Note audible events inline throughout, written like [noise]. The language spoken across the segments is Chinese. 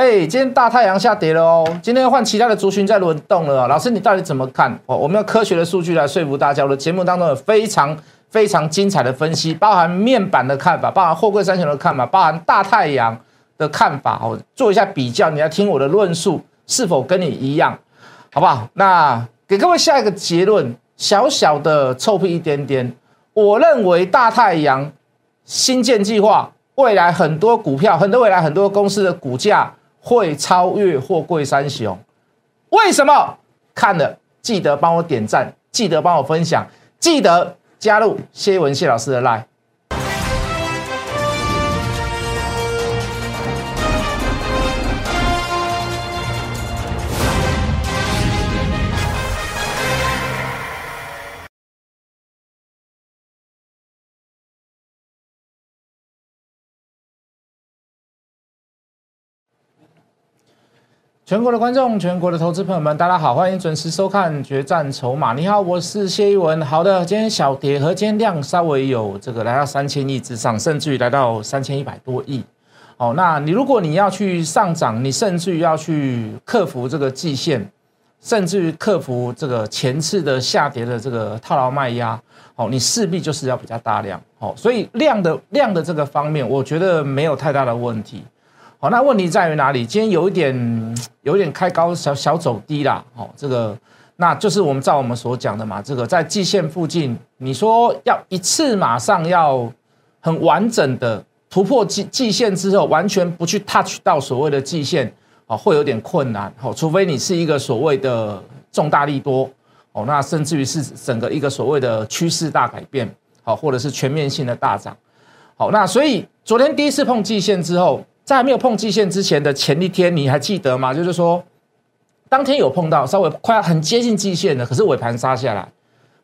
哎，今天大太阳下跌了哦，今天换其他的族群在轮动了。老师，你到底怎么看？哦，我们用科学的数据来说服大家。我的节目当中有非常非常精彩的分析，包含面板的看法，包含货柜三雄的看法，包含大太阳的看法。哦，做一下比较，你要听我的论述是否跟你一样，好不好？那给各位下一个结论，小小的臭屁一点点。我认为大太阳新建计划未来很多股票，很多未来很多公司的股价。会超越货柜三雄，为什么？看了记得帮我点赞，记得帮我分享，记得加入谢文谢老师的 line。全国的观众，全国的投资朋友们，大家好，欢迎准时收看《决战筹码》。你好，我是谢一文。好的，今天小跌和今天量稍微有这个来到三千亿之上，甚至于来到三千一百多亿。哦，那你如果你要去上涨，你甚至于要去克服这个季线，甚至于克服这个前次的下跌的这个套牢卖压，哦，你势必就是要比较大量。哦，所以量的量的这个方面，我觉得没有太大的问题。好，那问题在于哪里？今天有一点，有一点开高，小小走低啦。哦，这个，那就是我们照我们所讲的嘛。这个在季线附近，你说要一次马上要很完整的突破季季线之后，完全不去 touch 到所谓的季线，哦，会有点困难。哦，除非你是一个所谓的重大利多，哦，那甚至于是整个一个所谓的趋势大改变，好，或者是全面性的大涨。好，那所以昨天第一次碰季线之后。在还没有碰季线之前的前一天，你还记得吗？就是说，当天有碰到稍微快要很接近季线的，可是尾盘杀下来。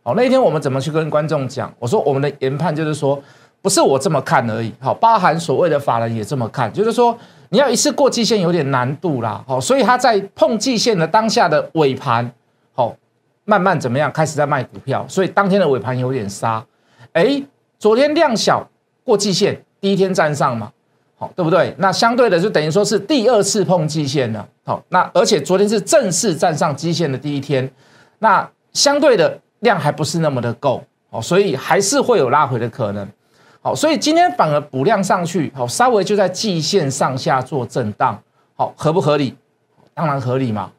好，那一天我们怎么去跟观众讲？我说我们的研判就是说，不是我这么看而已。好，包含所谓的法人也这么看，就是说你要一次过季线有点难度啦。好，所以他在碰季线的当下的尾盘，好，慢慢怎么样开始在卖股票，所以当天的尾盘有点杀。哎，昨天量小过季线，第一天站上嘛。好，对不对？那相对的就等于说是第二次碰季线了。好，那而且昨天是正式站上基线的第一天，那相对的量还不是那么的够，好，所以还是会有拉回的可能。好，所以今天反而补量上去，好，稍微就在季线上下做震荡，好，合不合理？当然合理嘛。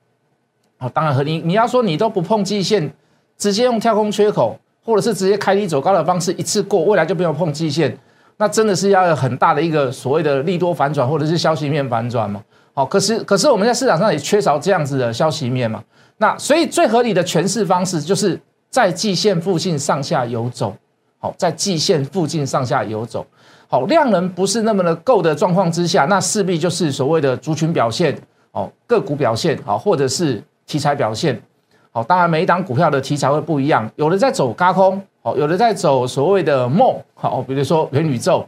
好，当然合理。你要说你都不碰季线，直接用跳空缺口，或者是直接开低走高的方式一次过，未来就不用碰季线。那真的是要有很大的一个所谓的利多反转，或者是消息面反转嘛？好，可是可是我们在市场上也缺少这样子的消息面嘛？那所以最合理的诠释方式就是在季线附近上下游走，好，在季线附近上下游走，好，量能不是那么的够的状况之下，那势必就是所谓的族群表现，哦，个股表现，好，或者是题材表现，好，当然每一档股票的题材会不一样，有的在走高空。有人在走所谓的梦，好，比如说元宇宙，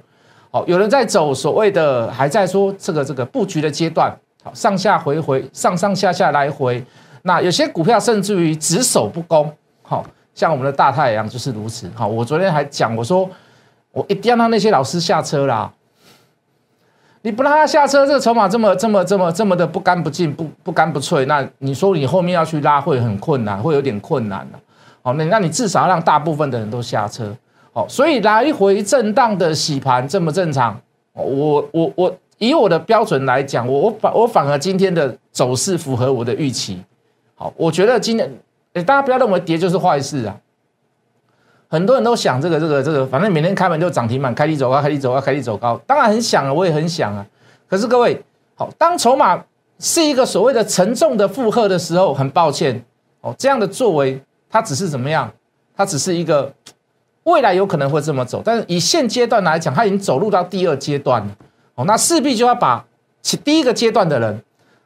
好，有人在走所谓的还在说这个这个布局的阶段，好，上下回回，上上下下来回，那有些股票甚至于只守不攻，好，像我们的大太阳就是如此，好，我昨天还讲，我说我一定要让那些老师下车啦，你不让他下车，这个筹码这么这么这么这么的不干不净，不不干不脆，那你说你后面要去拉会很困难，会有点困难的。好，那那你至少让大部分的人都下车，好，所以来回震荡的洗盘这么正常，我我我以我的标准来讲，我我反我反而今天的走势符合我的预期，好，我觉得今天，哎，大家不要认为跌就是坏事啊，很多人都想这个这个这个，反正每天开门就涨停板，开低走高，开低走高，开低走高，当然很想啊，我也很想啊，可是各位，好，当筹码是一个所谓的沉重的负荷的时候，很抱歉，哦，这样的作为。它只是怎么样？它只是一个未来有可能会这么走，但是以现阶段来讲，它已经走入到第二阶段了。哦，那势必就要把其第一个阶段的人，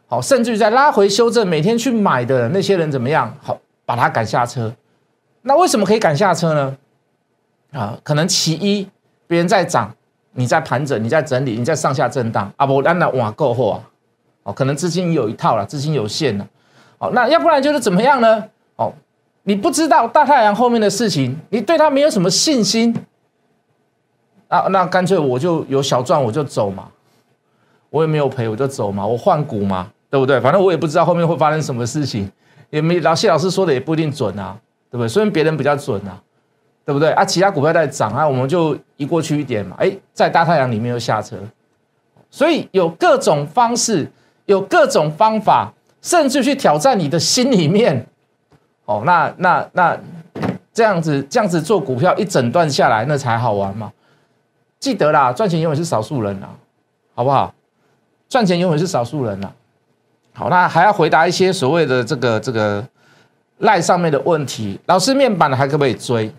好，甚至于在拉回修正，每天去买的那些人怎么样？好，把他赶下车。那为什么可以赶下车呢？啊，可能其一，别人在涨，你在盘整，你在整理，你在上下震荡啊，不，那哇够货啊，哦，可能资金有一套了，资金有限了，好，那要不然就是怎么样呢？哦。你不知道大太阳后面的事情，你对他没有什么信心啊？那干脆我就有小赚我就走嘛。我也没有赔，我就走嘛，我换股嘛，对不对？反正我也不知道后面会发生什么事情，也没老谢老师说的也不一定准啊，对不对？虽然别人比较准啊，对不对？啊，其他股票在涨啊，我们就移过去一点嘛，哎，在大太阳里面又下车，所以有各种方式，有各种方法，甚至去挑战你的心里面，哦，那那那这样子这样子做股票一整段下来，那才好玩嘛。记得啦，赚钱永远是少数人啊，好不好？赚钱永远是少数人呐。好，那还要回答一些所谓的这个这个赖上面的问题。老师，面板还可不可以追？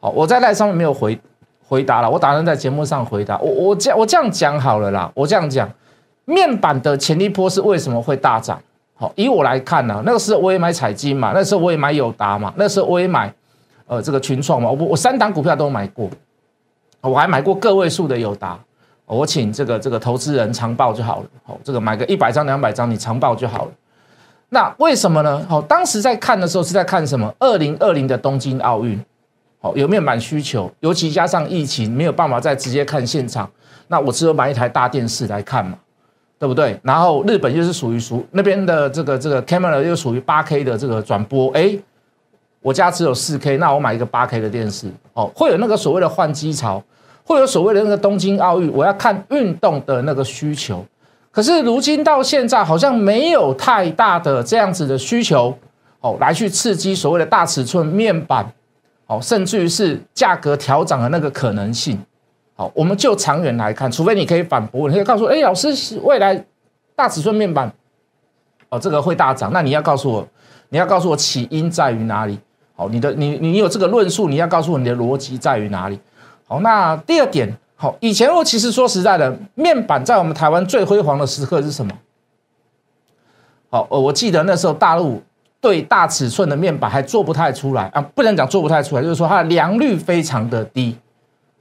好，我在赖上面没有回回答了，我打算在节目上回答。我我这我这样讲好了啦，我这样讲，面板的潜力波是为什么会大涨？好，以我来看呢，那个时候我也买彩金嘛，那时候我也买友达嘛，那时候我也买呃这个群创嘛，我我三档股票都买过，我还买过个位数的友达。我请这个这个投资人长报就好了，好，这个买个一百张两百张，你长报就好了。那为什么呢？好，当时在看的时候是在看什么？二零二零的东京奥运，好，有面板需求，尤其加上疫情，没有办法再直接看现场，那我只有买一台大电视来看嘛，对不对？然后日本又是属于属那边的这个这个 camera 又属于八 K 的这个转播，哎，我家只有四 K，那我买一个八 K 的电视，哦，会有那个所谓的换机潮。会有所谓的那个东京奥运，我要看运动的那个需求，可是如今到现在好像没有太大的这样子的需求，哦，来去刺激所谓的大尺寸面板，哦，甚至于是价格调涨的那个可能性，好，我们就长远来看，除非你可以反驳，你可以告诉我，哎，老师，未来大尺寸面板，哦，这个会大涨，那你要告诉我，你要告诉我起因在于哪里？好，你的你你有这个论述，你要告诉我你的逻辑在于哪里？好，那第二点，好，以前我其实说实在的，面板在我们台湾最辉煌的时刻是什么？好，呃，我记得那时候大陆对大尺寸的面板还做不太出来啊，不能讲做不太出来，就是说它的良率非常的低，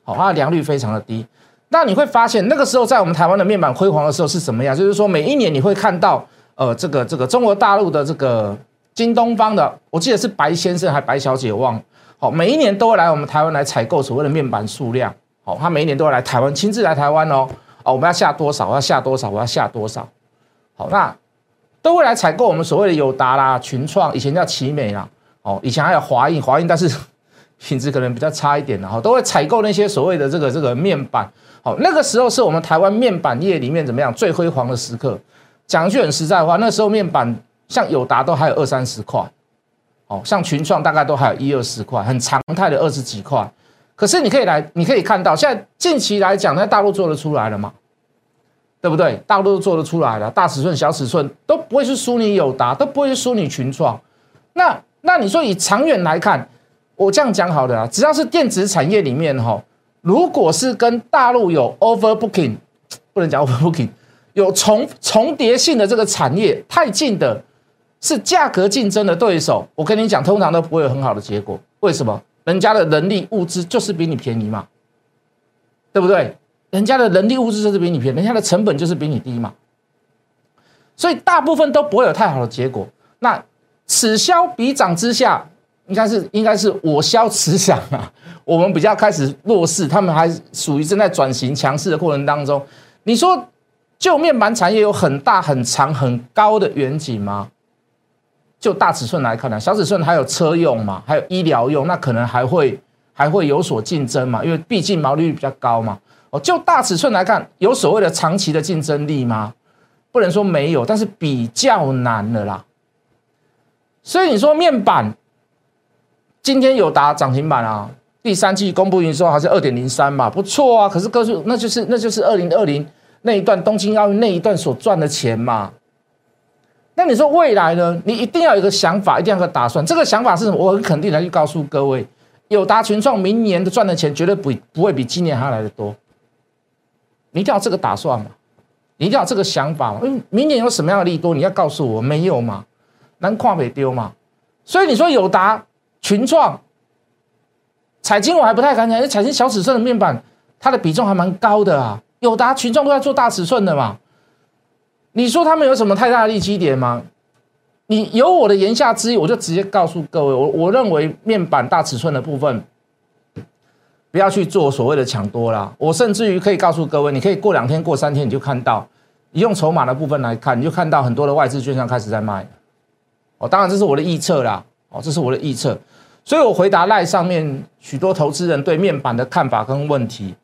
好，它的良率非常的低。那你会发现那个时候在我们台湾的面板辉煌的时候是什么样？就是说每一年你会看到，呃，这个这个中国大陆的这个京东方的，我记得是白先生还白小姐，忘了。好，每一年都会来我们台湾来采购所谓的面板数量。好，他每一年都会来台湾，亲自来台湾哦。哦，我们要下多少？我要下多少？我要下多少？好，那都会来采购我们所谓的友达啦、群创，以前叫奇美啦。哦，以前还有华映，华映但是品质可能比较差一点的哈，都会采购那些所谓的这个这个面板。好，那个时候是我们台湾面板业里面怎么样最辉煌的时刻。讲句很实在话，那时候面板像友达都还有二三十块。哦，像群创大概都还有一二十块，很常态的二十几块。可是你可以来，你可以看到，现在近期来讲，在大陆做得出来了嘛？对不对？大陆都做得出来了，大尺寸、小尺寸都不会是输你友达，都不会是输你群创。那那你说以长远来看，我这样讲好的啊，只要是电子产业里面哈，如果是跟大陆有 overbooking，不能讲 overbooking，有重重叠性的这个产业太近的。是价格竞争的对手，我跟你讲，通常都不会有很好的结果。为什么？人家的人力物资就是比你便宜嘛，对不对？人家的人力物资就是比你便宜，人家的成本就是比你低嘛。所以大部分都不会有太好的结果。那此消彼长之下，应该是应该是我消此长啊。[laughs] 我们比较开始弱势，他们还属于正在转型强势的过程当中。你说，就面板产业有很大很长很高的远景吗？就大尺寸来看呢，小尺寸还有车用嘛，还有医疗用，那可能还会还会有所竞争嘛，因为毕竟毛利率比较高嘛。哦，就大尺寸来看，有所谓的长期的竞争力吗？不能说没有，但是比较难了啦。所以你说面板今天有打涨停板啊，第三季公布营收还是二点零三嘛，不错啊。可是告诉那就是那就是二零二零那一段东京奥运那一段所赚的钱嘛。那你说未来呢？你一定要有一个想法，一定要有个打算。这个想法是什么？我很肯定的去告诉各位，友达群创明年的赚的钱绝对不不会比今年还要来的多。你一定要这个打算嘛？你一定要这个想法嘛？因为明年有什么样的利多，你要告诉我，没有嘛？难跨北丢嘛？所以你说友达群创、彩金我还不太敢讲，因为彩金小尺寸的面板，它的比重还蛮高的啊。友达群创都在做大尺寸的嘛。你说他们有什么太大的利基点吗？你有我的言下之意，我就直接告诉各位，我我认为面板大尺寸的部分，不要去做所谓的抢多啦。我甚至于可以告诉各位，你可以过两天、过三天，你就看到，你用筹码的部分来看，你就看到很多的外资券商开始在卖。哦，当然这是我的预测啦。哦，这是我的预测。所以我回答赖上面许多投资人对面板的看法跟问题。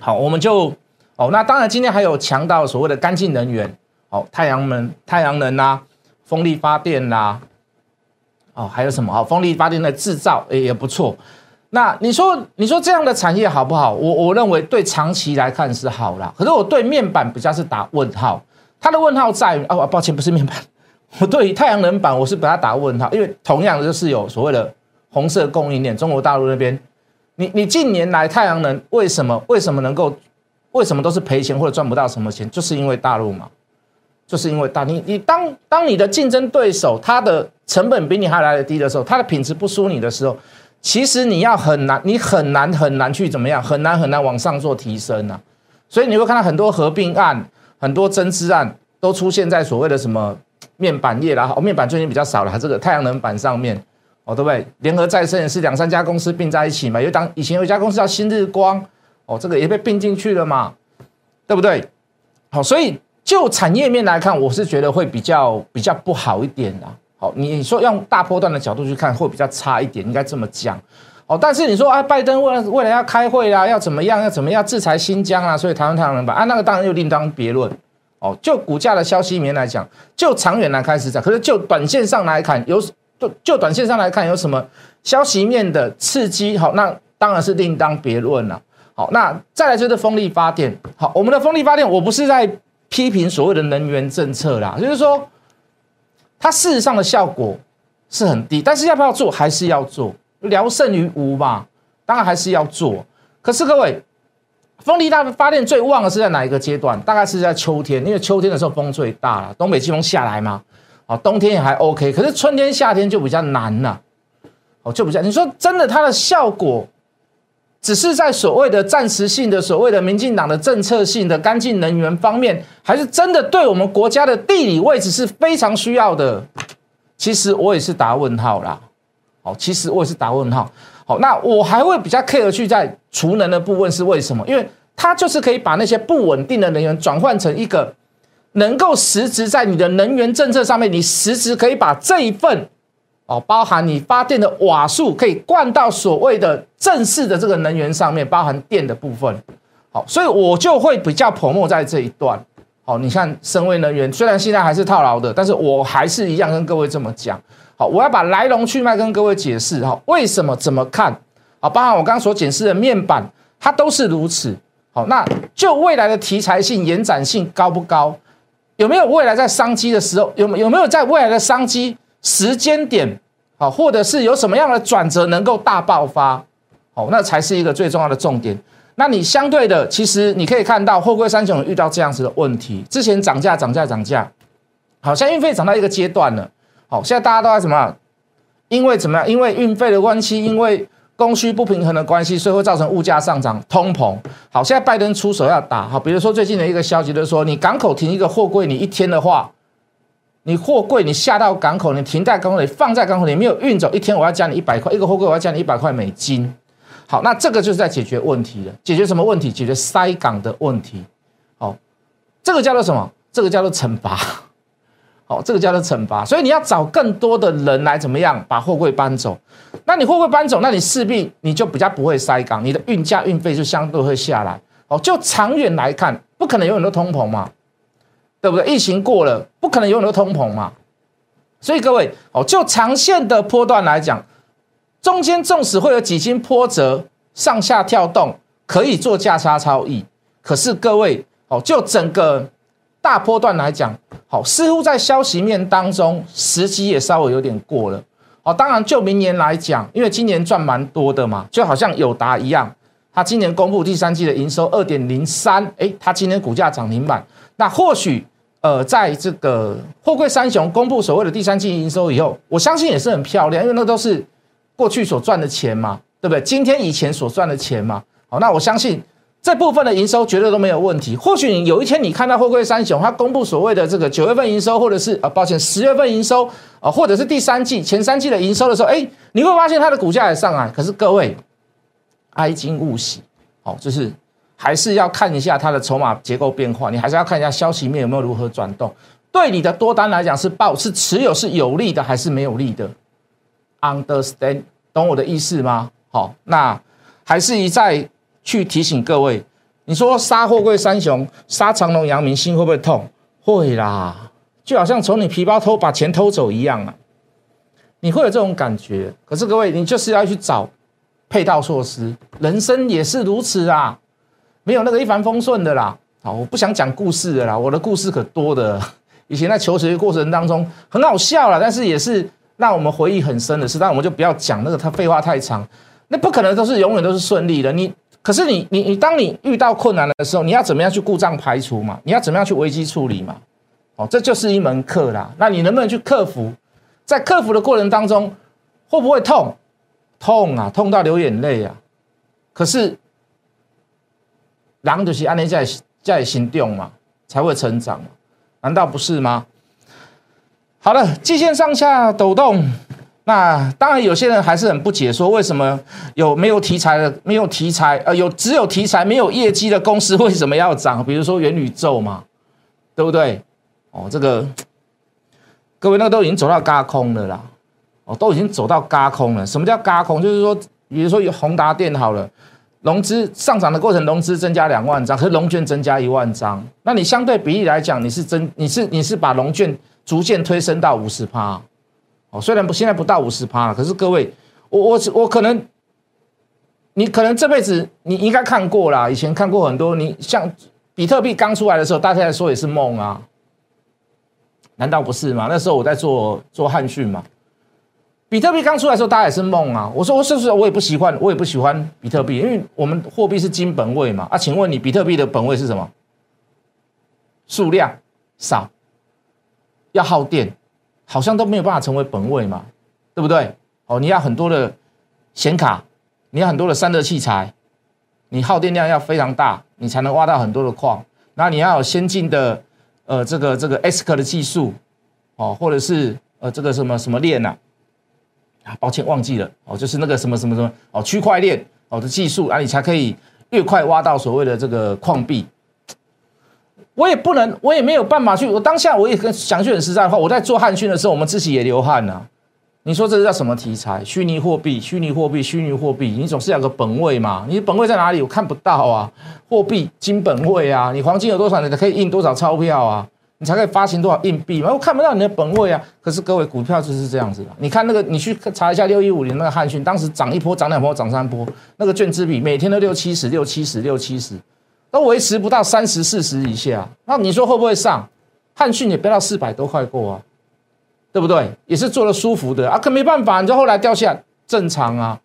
好，我们就哦，那当然今天还有强到所谓的干净能源，哦，太阳能、太阳能啦，风力发电啦，哦，还有什么？哦，风力发电的制造也也不错。那你说，你说这样的产业好不好？我我认为对长期来看是好啦。可是我对面板比较是打问号。它的问号在于哦，抱歉，不是面板。我 [laughs] 对于太阳能板，我是把它打问号，因为同样的就是有所谓的红色供应链，中国大陆那边，你你近年来太阳能为什么为什么能够为什么都是赔钱或者赚不到什么钱，就是因为大陆嘛，就是因为大你你当当你的竞争对手它的成本比你还来的低的时候，它的品质不输你的时候，其实你要很难，你很难很难去怎么样，很难很难往上做提升啊，所以你会看到很多合并案，很多增资案都出现在所谓的什么。面板业啦，哦，面板最近比较少了，这个太阳能板上面，哦，对不对？联合再生也是两三家公司并在一起嘛，有当以前有一家公司叫新日光，哦，这个也被并进去了嘛，对不对？好，所以就产业面来看，我是觉得会比较比较不好一点啦。好，你说用大波段的角度去看，会比较差一点，应该这么讲。哦，但是你说啊，拜登未未来要开会啦，要怎么样，要怎么样制裁新疆啊，所以台湾太阳能板啊，那个当然又另当别论。哦，就股价的消息面来讲，就长远来开始讲，可是就短线上来看，有就就短线上来看有什么消息面的刺激？好，那当然是另当别论了。好，那再来就是风力发电。好，我们的风力发电，我不是在批评所谓的能源政策啦，就是说它事实上的效果是很低，但是要不要做还是要做，聊胜于无嘛，当然还是要做。可是各位。风力大发电最旺的是在哪一个阶段？大概是在秋天，因为秋天的时候风最大了，东北季风下来嘛。哦，冬天也还 OK，可是春天、夏天就比较难了。哦，就比较，你说真的，它的效果只是在所谓的暂时性的、所谓的民进党的政策性的干净能源方面，还是真的对我们国家的地理位置是非常需要的？其实我也是打问号啦。哦，其实我也是打问号。好，那我还会比较 care 去在储能的部分是为什么？因为它就是可以把那些不稳定的能源转换成一个能够实质在你的能源政策上面，你实质可以把这一份哦，包含你发电的瓦数可以灌到所谓的正式的这个能源上面，包含电的部分。好，所以我就会比较泼墨在这一段。好，你看深威能源虽然现在还是套牢的，但是我还是一样跟各位这么讲。好，我要把来龙去脉跟各位解释哈，为什么怎么看？好，包含我刚刚所解释的面板，它都是如此。好，那就未来的题材性、延展性高不高？有没有未来在商机的时候，有有没有在未来的商机时间点？好，或者是有什么样的转折能够大爆发？好，那才是一个最重要的重点。那你相对的，其实你可以看到，货柜三雄遇到这样子的问题，之前涨价、涨价、涨价，好像运费涨到一个阶段了。好，现在大家都在什么？因为怎么样？因为运费的关系，因为供需不平衡的关系，所以会造成物价上涨、通膨。好，现在拜登出手要打。好，比如说最近的一个消息就是说，你港口停一个货柜，你一天的话，你货柜你下到港口，你停在港口里，放在港口里没有运走，一天我要加你一百块，一个货柜我要加你一百块美金。好，那这个就是在解决问题了。解决什么问题？解决塞港的问题。好，这个叫做什么？这个叫做惩罚。哦，这个叫做惩罚，所以你要找更多的人来怎么样把货柜搬走？那你货柜搬走，那你势必你就比较不会塞港，你的运价运费就相对会下来。哦，就长远来看，不可能永远都通膨嘛，对不对？疫情过了，不可能永远都通膨嘛。所以各位，哦，就长线的波段来讲，中间纵使会有几经波折，上下跳动，可以做价差超易。可是各位，哦，就整个。大波段来讲，好，似乎在消息面当中，时机也稍微有点过了。好，当然就明年来讲，因为今年赚蛮多的嘛，就好像友达一样，它今年公布第三季的营收二点零三，哎，它今年股价涨停板。那或许，呃，在这个货柜三雄公布所谓的第三季营收以后，我相信也是很漂亮，因为那都是过去所赚的钱嘛，对不对？今天以前所赚的钱嘛。好，那我相信。这部分的营收绝对都没有问题。或许你有一天你看到货柜三雄它公布所谓的这个九月份营收，或者是啊，抱歉，十月份营收啊，或者是第三季前三季的营收的时候，哎，你会发现它的股价也上来。可是各位，哀今勿喜，哦，就是还是要看一下它的筹码结构变化，你还是要看一下消息面有没有如何转动。对你的多单来讲是报是持有是有利的还是没有利的？Understand，懂我的意思吗？好，那还是一再。去提醒各位，你说杀货柜三雄，杀长隆、阳明，心会不会痛？会啦，就好像从你皮包偷把钱偷走一样啊，你会有这种感觉。可是各位，你就是要去找配套措施，人生也是如此啊，没有那个一帆风顺的啦。好，我不想讲故事的啦，我的故事可多的。[laughs] 以前在求学过程当中很好笑了，但是也是让我们回忆很深的事。但我们就不要讲那个，他废话太长，那不可能都是永远都是顺利的。你。可是你你你，当你遇到困难的时候，你要怎么样去故障排除嘛？你要怎么样去危机处理嘛？哦，这就是一门课啦。那你能不能去克服？在克服的过程当中，会不会痛？痛啊，痛到流眼泪啊！可是，狼就是安内在在行动嘛，才会成长，难道不是吗？好了，季线上下抖动。那当然，有些人还是很不解，说为什么有没有题材的、没有题材，呃，有只有题材没有业绩的公司为什么要涨？比如说元宇宙嘛，对不对？哦，这个各位那个都已经走到嘎空了啦，哦，都已经走到嘎空了。什么叫嘎空？就是说，比如说有宏达电好了，融资上涨的过程，融资增加两万张，和融券增加一万张，那你相对比例来讲，你是增，你是你是把融券逐渐推升到五十趴。哦，虽然不现在不到五十趴了，可是各位，我我我可能，你可能这辈子你应该看过啦，以前看过很多。你像比特币刚出来的时候，大家在说也是梦啊，难道不是吗？那时候我在做做汉讯嘛，比特币刚出来的时候，大家也是梦啊。我说我是不是我也不喜欢，我也不喜欢比特币，因为我们货币是金本位嘛。啊，请问你比特币的本位是什么？数量少，要耗电。好像都没有办法成为本位嘛，对不对？哦，你要很多的显卡，你要很多的散热器材，你耗电量要非常大，你才能挖到很多的矿。那你要有先进的呃这个这个 ASIC 的技术哦，或者是呃这个什么什么链呐？啊，抱歉忘记了哦，就是那个什么什么什么哦区块链哦的技术啊，你才可以越快挖到所谓的这个矿币。我也不能，我也没有办法去。我当下我也跟讲句很实在的话，我在做汉讯的时候，我们自己也流汗呐。你说这是叫什么题材？虚拟货币，虚拟货币，虚拟货币，你总是有个本位嘛？你本位在哪里？我看不到啊。货币金本位啊，你黄金有多少，你可以印多少钞票啊？你才可以发行多少硬币嘛？我看不到你的本位啊。可是各位，股票就是这样子的。你看那个，你去查一下六一五零那个汉讯，当时涨一波，涨两波，涨三波，那个券资比每天都六七十，六七十，六七十。都维持不到三十四十以下，那你说会不会上？汉讯也飙到四百多块过啊，对不对？也是做的舒服的啊，可没办法，你就后来掉下正常啊。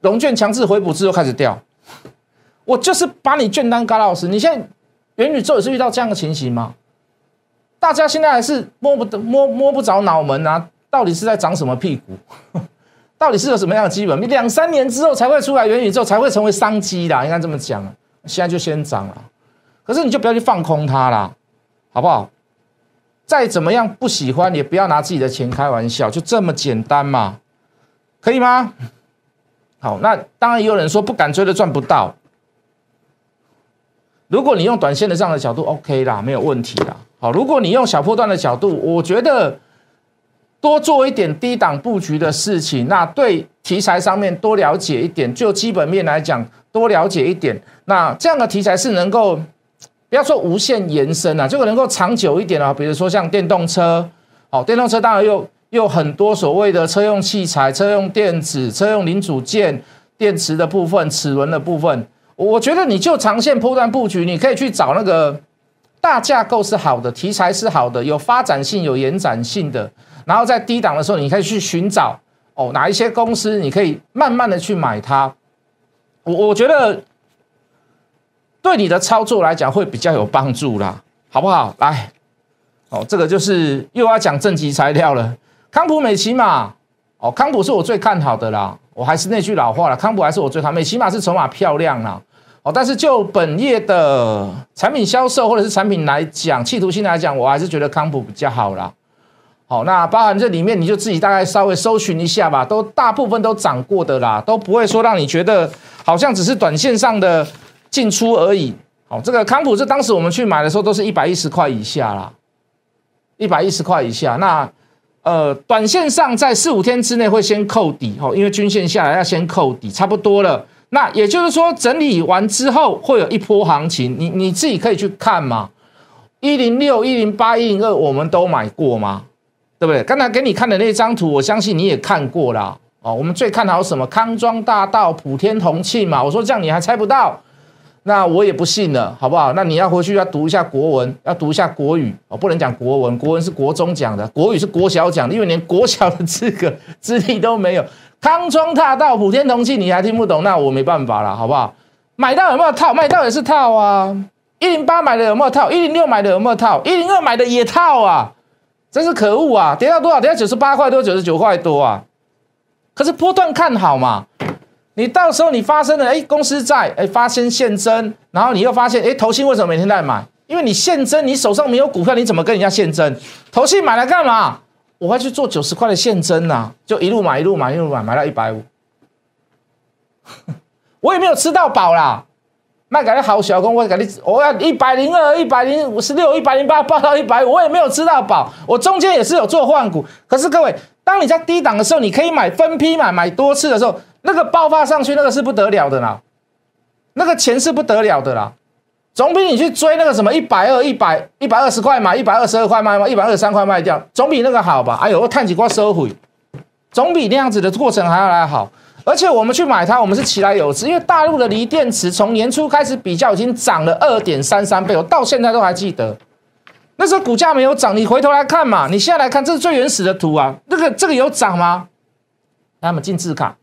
融券强制回补之后开始掉，我就是把你券单嘎老师。你现在元宇宙也是遇到这样的情形吗？大家现在还是摸不得摸摸不着脑门啊，到底是在长什么屁股？[laughs] 到底是有什么样的基本？你两三年之后才会出来元宇宙，才会成为商机的，应该这么讲。现在就先涨了，可是你就不要去放空它啦，好不好？再怎么样不喜欢，也不要拿自己的钱开玩笑，就这么简单嘛，可以吗？好，那当然也有人说不敢追的赚不到。如果你用短线的这样的角度，OK 啦，没有问题啦。好，如果你用小波段的角度，我觉得多做一点低档布局的事情，那对题材上面多了解一点，就基本面来讲。多了解一点，那这样的题材是能够不要说无限延伸啊，就能够长久一点啊。比如说像电动车，哦，电动车当然又又很多所谓的车用器材、车用电子、车用零组件、电池的部分、齿轮的部分。我觉得你就长线波段布局，你可以去找那个大架构是好的，题材是好的，有发展性、有延展性的。然后在低档的时候，你可以去寻找哦哪一些公司，你可以慢慢的去买它。我我觉得对你的操作来讲会比较有帮助啦，好不好？来，哦，这个就是又要讲正极材料了。康普美骑马，哦，康普是我最看好的啦。我还是那句老话了，康普还是我最看。美骑马是筹码漂亮啦。哦，但是就本业的产品销售或者是产品来讲，企图性来讲，我还是觉得康普比较好啦。好，那包含这里面，你就自己大概稍微搜寻一下吧，都大部分都涨过的啦，都不会说让你觉得好像只是短线上的进出而已。好，这个康普是当时我们去买的时候都是一百一十块以下啦，一百一十块以下。那呃，短线上在四五天之内会先扣底，哦，因为均线下来要先扣底，差不多了。那也就是说，整理完之后会有一波行情，你你自己可以去看嘛。一零六、一零八、一零二，我们都买过吗？对不对？刚才给你看的那张图，我相信你也看过了哦。我们最看好什么？康庄大道、普天同庆嘛。我说这样你还猜不到，那我也不信了，好不好？那你要回去要读一下国文，要读一下国语哦。不能讲国文，国文是国中讲的，国语是国小讲的，因为连国小的资格资历都没有。康庄大道、普天同庆，你还听不懂？那我没办法了，好不好？买到有没有套？卖到也是套啊。一零八买的有没有套？一零六买的有没有套？一零二买的也套啊！真是可恶啊！跌到多少？跌到九十八块多、九十九块多啊！可是波段看好嘛？你到时候你发生了，哎，公司在，哎，发生现增，然后你又发现，哎，投信为什么每天在买？因为你现增，你手上没有股票，你怎么跟人家现增？投信买来干嘛？我会去做九十块的现增呐，就一路买一路买一路买，买到一百五，[laughs] 我也没有吃到饱啦。卖给你好小工，我给你，我要一百零二、一百零五十六、一百零八，报到一百五，我也没有吃到饱。我中间也是有做换股，可是各位，当你在低档的时候，你可以买分批买，买多次的时候，那个爆发上去，那个是不得了的啦，那个钱是不得了的啦。总比你去追那个什么一百二、一百一百二十块买，一百二十二块卖吗？一百二十三块卖掉，总比那个好吧？哎呦，我看几块收回，总比那样子的过程还要来好。而且我们去买它，我们是起来有之，因为大陆的锂电池从年初开始比较已经涨了二点三三倍，我到现在都还记得。那时候股价没有涨，你回头来看嘛，你现在来看，这是最原始的图啊，这个这个有涨吗？那么进字卡，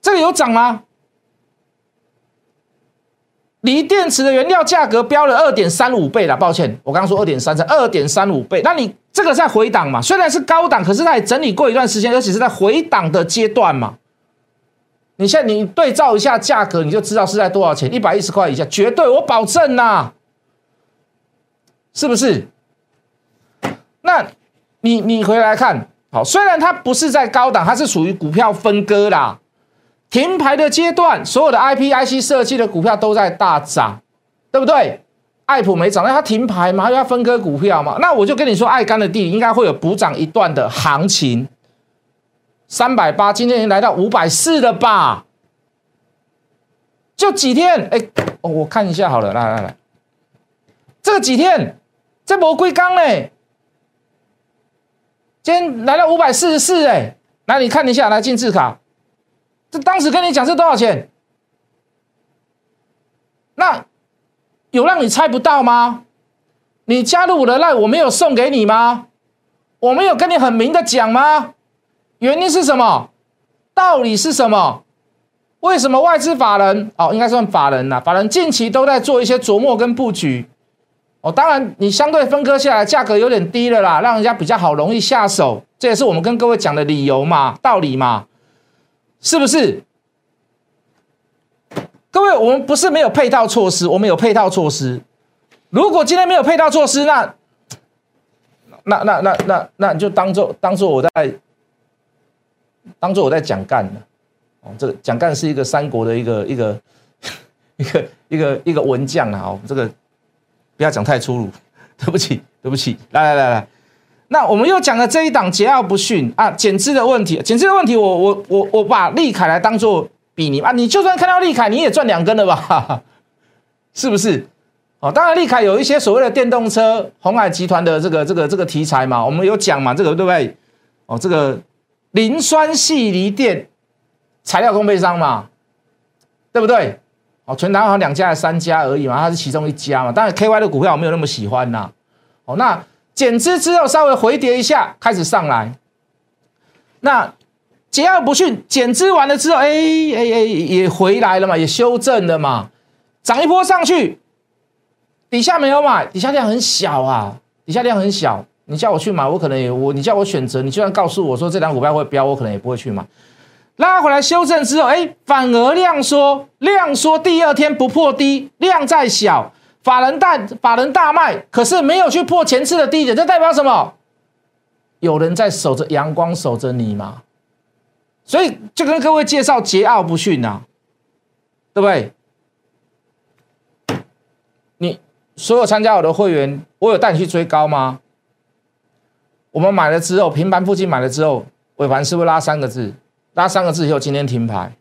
这个有涨吗？锂电池的原料价格飙了二点三五倍了，抱歉，我刚刚说二点三三，二点三五倍。那你这个在回档嘛？虽然是高档，可是它也整理过一段时间，而且是在回档的阶段嘛。你现在你对照一下价格，你就知道是在多少钱，一百一十块以下，绝对我保证呐，是不是？那你你回来看，好，虽然它不是在高档，它是属于股票分割啦。停牌的阶段，所有的 I P I C 设计的股票都在大涨，对不对？爱普没涨，那它停牌嘛，要分割股票嘛。那我就跟你说，爱干的地应该会有补涨一段的行情。三百八，今天已经来到五百四了吧？就几天？哎，我看一下好了，来来来，这几天这魔龟缸呢？今天来了五百四十四，哎，来你看一下，来进字卡。这当时跟你讲是多少钱？那有让你猜不到吗？你加入我的赖，我没有送给你吗？我没有跟你很明的讲吗？原因是什么？道理是什么？为什么外资法人哦，应该算法人呐？法人近期都在做一些琢磨跟布局哦。当然，你相对分割下来价格有点低了啦，让人家比较好容易下手。这也是我们跟各位讲的理由嘛，道理嘛。是不是？各位，我们不是没有配套措施，我们有配套措施。如果今天没有配套措施，那那那那那那就当做当做我在当做我在讲干的哦。这个讲干是一个三国的一个一个 [laughs] 一个一个一个文将啊。哦，这个不要讲太粗鲁，[laughs] 对不起，对不起。来来来来。那我们又讲了这一档桀骜不驯啊，减资的问题，减资的问题，我我我我把利凯来当做比拟啊，你就算看到利凯，你也赚两根了吧？[laughs] 是不是？哦，当然利凯有一些所谓的电动车，红海集团的这个这个这个题材嘛，我们有讲嘛，这个对不对？哦，这个磷酸系锂电材料供配商嘛，对不对？哦，全台好像两家还是三家而已嘛，它是其中一家嘛，当然 KY 的股票我没有那么喜欢呐。哦，那。减资之后稍微回跌一下，开始上来。那桀骜不驯，减资完了之后，哎哎哎，也回来了嘛，也修正了嘛，涨一波上去，底下没有买，底下量很小啊，底下量很小。你叫我去买，我可能也我，你叫我选择，你就算告诉我说这两股票会飙，我可能也不会去买。拉回来修正之后，哎，反而量缩，量缩第二天不破低，量再小，法人大法人大卖，可是没有去破前次的低点，这代表什么？有人在守着阳光，守着你嘛？所以就跟各位介绍桀骜不驯呐，对不对？你所有参加我的会员，我有带你去追高吗？我们买了之后，平盘附近买了之后，尾盘是不是拉三个字？拉三个字以后，今天停牌。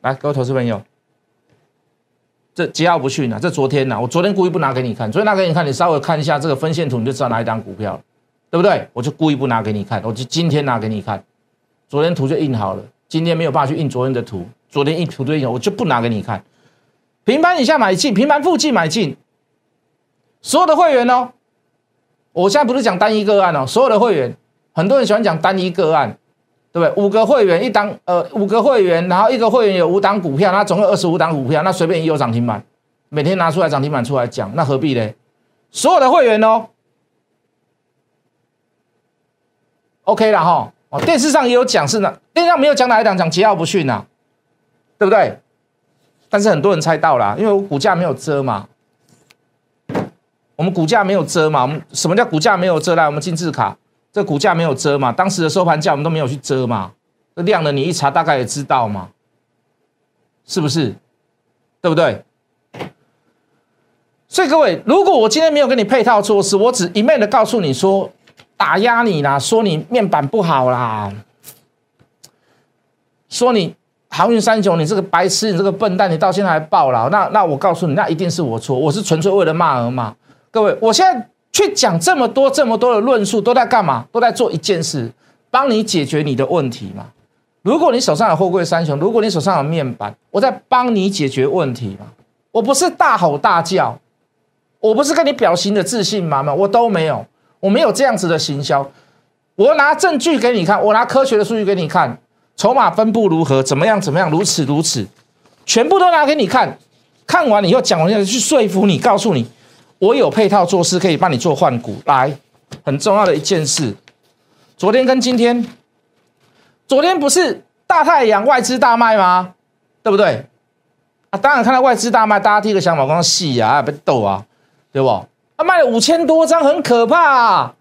来，各位投资朋友，这桀骜不驯呐！这昨天呐，我昨天故意不拿给你看，昨天拿给你看，你稍微看一下这个分线图，你就知道哪一张股票了，对不对？我就故意不拿给你看，我就今天拿给你看。昨天图就印好了，今天没有办法去印昨天的图，昨天印图就印，我就不拿给你看。平盘以下买进，平盘附近买进，所有的会员哦。我现在不是讲单一个案哦，所有的会员，很多人喜欢讲单一个案，对不对？五个会员一档，呃，五个会员，然后一个会员有五档股票，那总共二十五档股票，那随便一有涨停板，每天拿出来涨停板出来讲，那何必呢？所有的会员哦，OK 了哈，哦，电视上也有讲是呢，电视上没有讲哪一档讲桀骜不驯呐，对不对？但是很多人猜到了，因为我股价没有遮嘛。我们股价没有遮嘛？我们什么叫股价没有遮？来，我们进字卡，这股价没有遮嘛？当时的收盘价我们都没有去遮嘛？这量呢，你一查大概也知道嘛？是不是？对不对？所以各位，如果我今天没有给你配套措施，我只一面的告诉你说打压你啦，说你面板不好啦，说你航运三雄，你这个白痴，你这个笨蛋，你到现在还爆了，那那我告诉你，那一定是我错，我是纯粹为了骂而骂。各位，我现在去讲这么多、这么多的论述，都在干嘛？都在做一件事，帮你解决你的问题嘛。如果你手上有货柜三雄，如果你手上有面板，我在帮你解决问题嘛。我不是大吼大叫，我不是跟你表情的自信满满，我都没有，我没有这样子的行销。我拿证据给你看，我拿科学的数据给你看，筹码分布如何，怎么样怎么样，如此如此，全部都拿给你看。看完以后讲完以后去说服你，告诉你。我有配套措施可以帮你做换股，来，很重要的一件事，昨天跟今天，昨天不是大太阳外资大卖吗？对不对？啊，当然看到外资大卖，大家第一个想法光细啊，被逗啊，对不？啊，卖了五千多张，很可怕啊。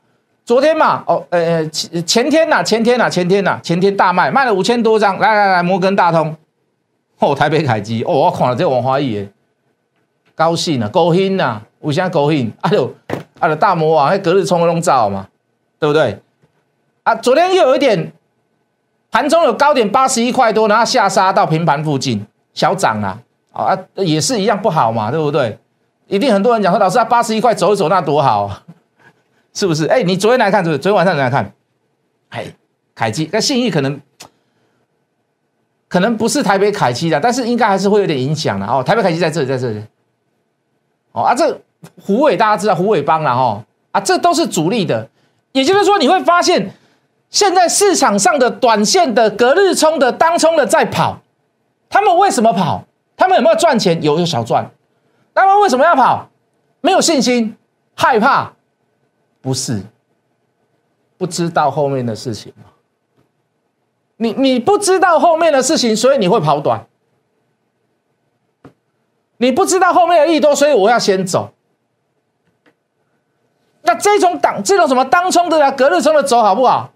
昨天嘛，哦，呃，前前天呐，前天呐，前天呐，前天大卖，卖了五千多张。来来来，摩根大通，哦，台北凯基，哦，我看了这王华义，高兴啊，高兴呐。为啥高兴？哎呦，啊，的大魔王还隔日冲龙照嘛，对不对？啊，昨天又有一点，盘中有高点八十一块多，然后下杀到平盘附近，小涨啊，啊，也是一样不好嘛，对不对？一定很多人讲说，老师啊，八十一块走一走那多好，[laughs] 是不是？哎，你昨天来看是不是？昨天晚上来看，哎，凯基，那信誉可能可能不是台北凯基的，但是应该还是会有点影响的哦。台北凯基在这里，在这里，哦啊，这。虎尾大家知道虎尾帮了哈啊，这都是主力的，也就是说你会发现，现在市场上的短线的隔日冲的当冲的在跑，他们为什么跑？他们有没有赚钱？有有小赚，他们为什么要跑？没有信心，害怕？不是，不知道后面的事情？你你不知道后面的事情，所以你会跑短。你不知道后面的利多，所以我要先走。那这种挡，这种什么当冲的啊，隔日冲的走好不好？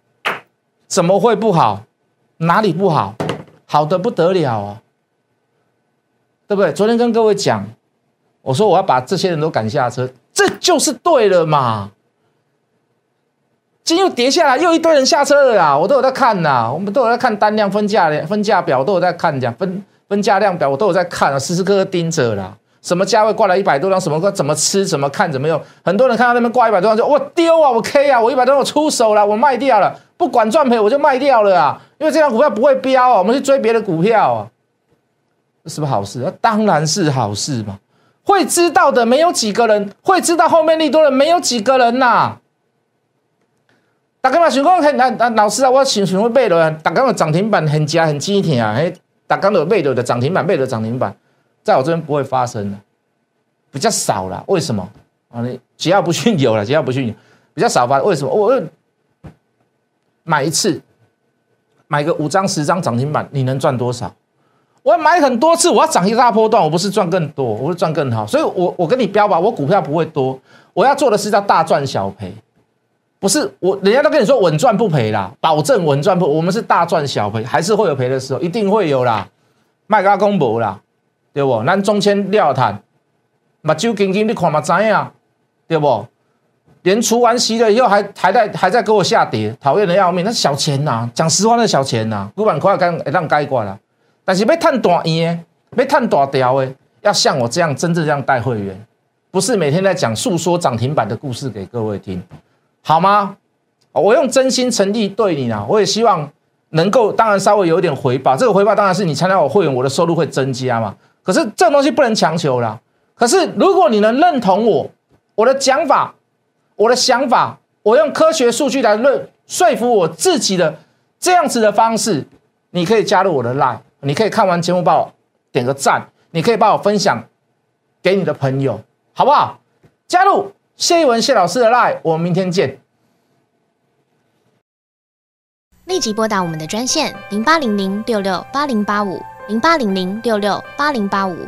怎么会不好？哪里不好？好的不得了啊，对不对？昨天跟各位讲，我说我要把这些人都赶下车，这就是对了嘛。今又跌下来，又一堆人下车了呀，我都有在看呐，我们都有在看单量分价分价表，都有在看讲分分价量表，我都有在看啊，时时刻刻盯着啦。什么价位挂了一百多张？什么怎么吃？怎么看？怎么用？很多人看到那边挂一百多张，就我丢啊，我 K 啊，我一百多张我出手了，我卖掉了，不管赚赔我就卖掉了啊！因为这张股票不会飙啊，我们去追别的股票啊，是不是好事？那当然是好事嘛！会知道的没有几个人，会知道后面利多的没有几个人呐。大家嘛想讲，很那老师啊，我想想会买了，大家的涨停板很加很激挺啊，嘿，大家都买了的涨停板，买了涨停板。在我这边不会发生的，比较少了。为什么啊？你桀骜不驯有了，桀骜不驯，比较少发，为什么？我买一次，买个五张十张涨停板，你能赚多少？我要买很多次，我要涨一大波段，我不是赚更多，我是赚更好。所以，我我跟你标吧，我股票不会多，我要做的是叫大赚小赔，不是我人家都跟你说稳赚不赔啦，保证稳赚不，我们是大赚小赔，还是会有赔的时候，一定会有啦。卖家公布啦，对不？咱中签料谈，目睭金金你看嘛知影，对不？连除完息了以后，还还在还在给我下跌，讨厌的要命。那小钱呐，讲实话，那小钱呐，五万块刚让该挂了。但是要探大烟，要探大条的，要像我这样真正这样带会员，不是每天在讲诉说涨停板的故事给各位听，好吗？我用真心诚意对你啊，我也希望能够，当然稍微有点回报。这个回报当然是你参加我会员，我的收入会增加嘛。可是这种东西不能强求啦。可是如果你能认同我，我的讲法，我的想法，我用科学数据来论说服我自己的这样子的方式，你可以加入我的 line。你可以看完节目帮我点个赞，你可以帮我分享给你的朋友，好不好？加入谢一文谢老师的 line，我们明天见。立即拨打我们的专线零八零零六六八零八五零八零零六六八零八五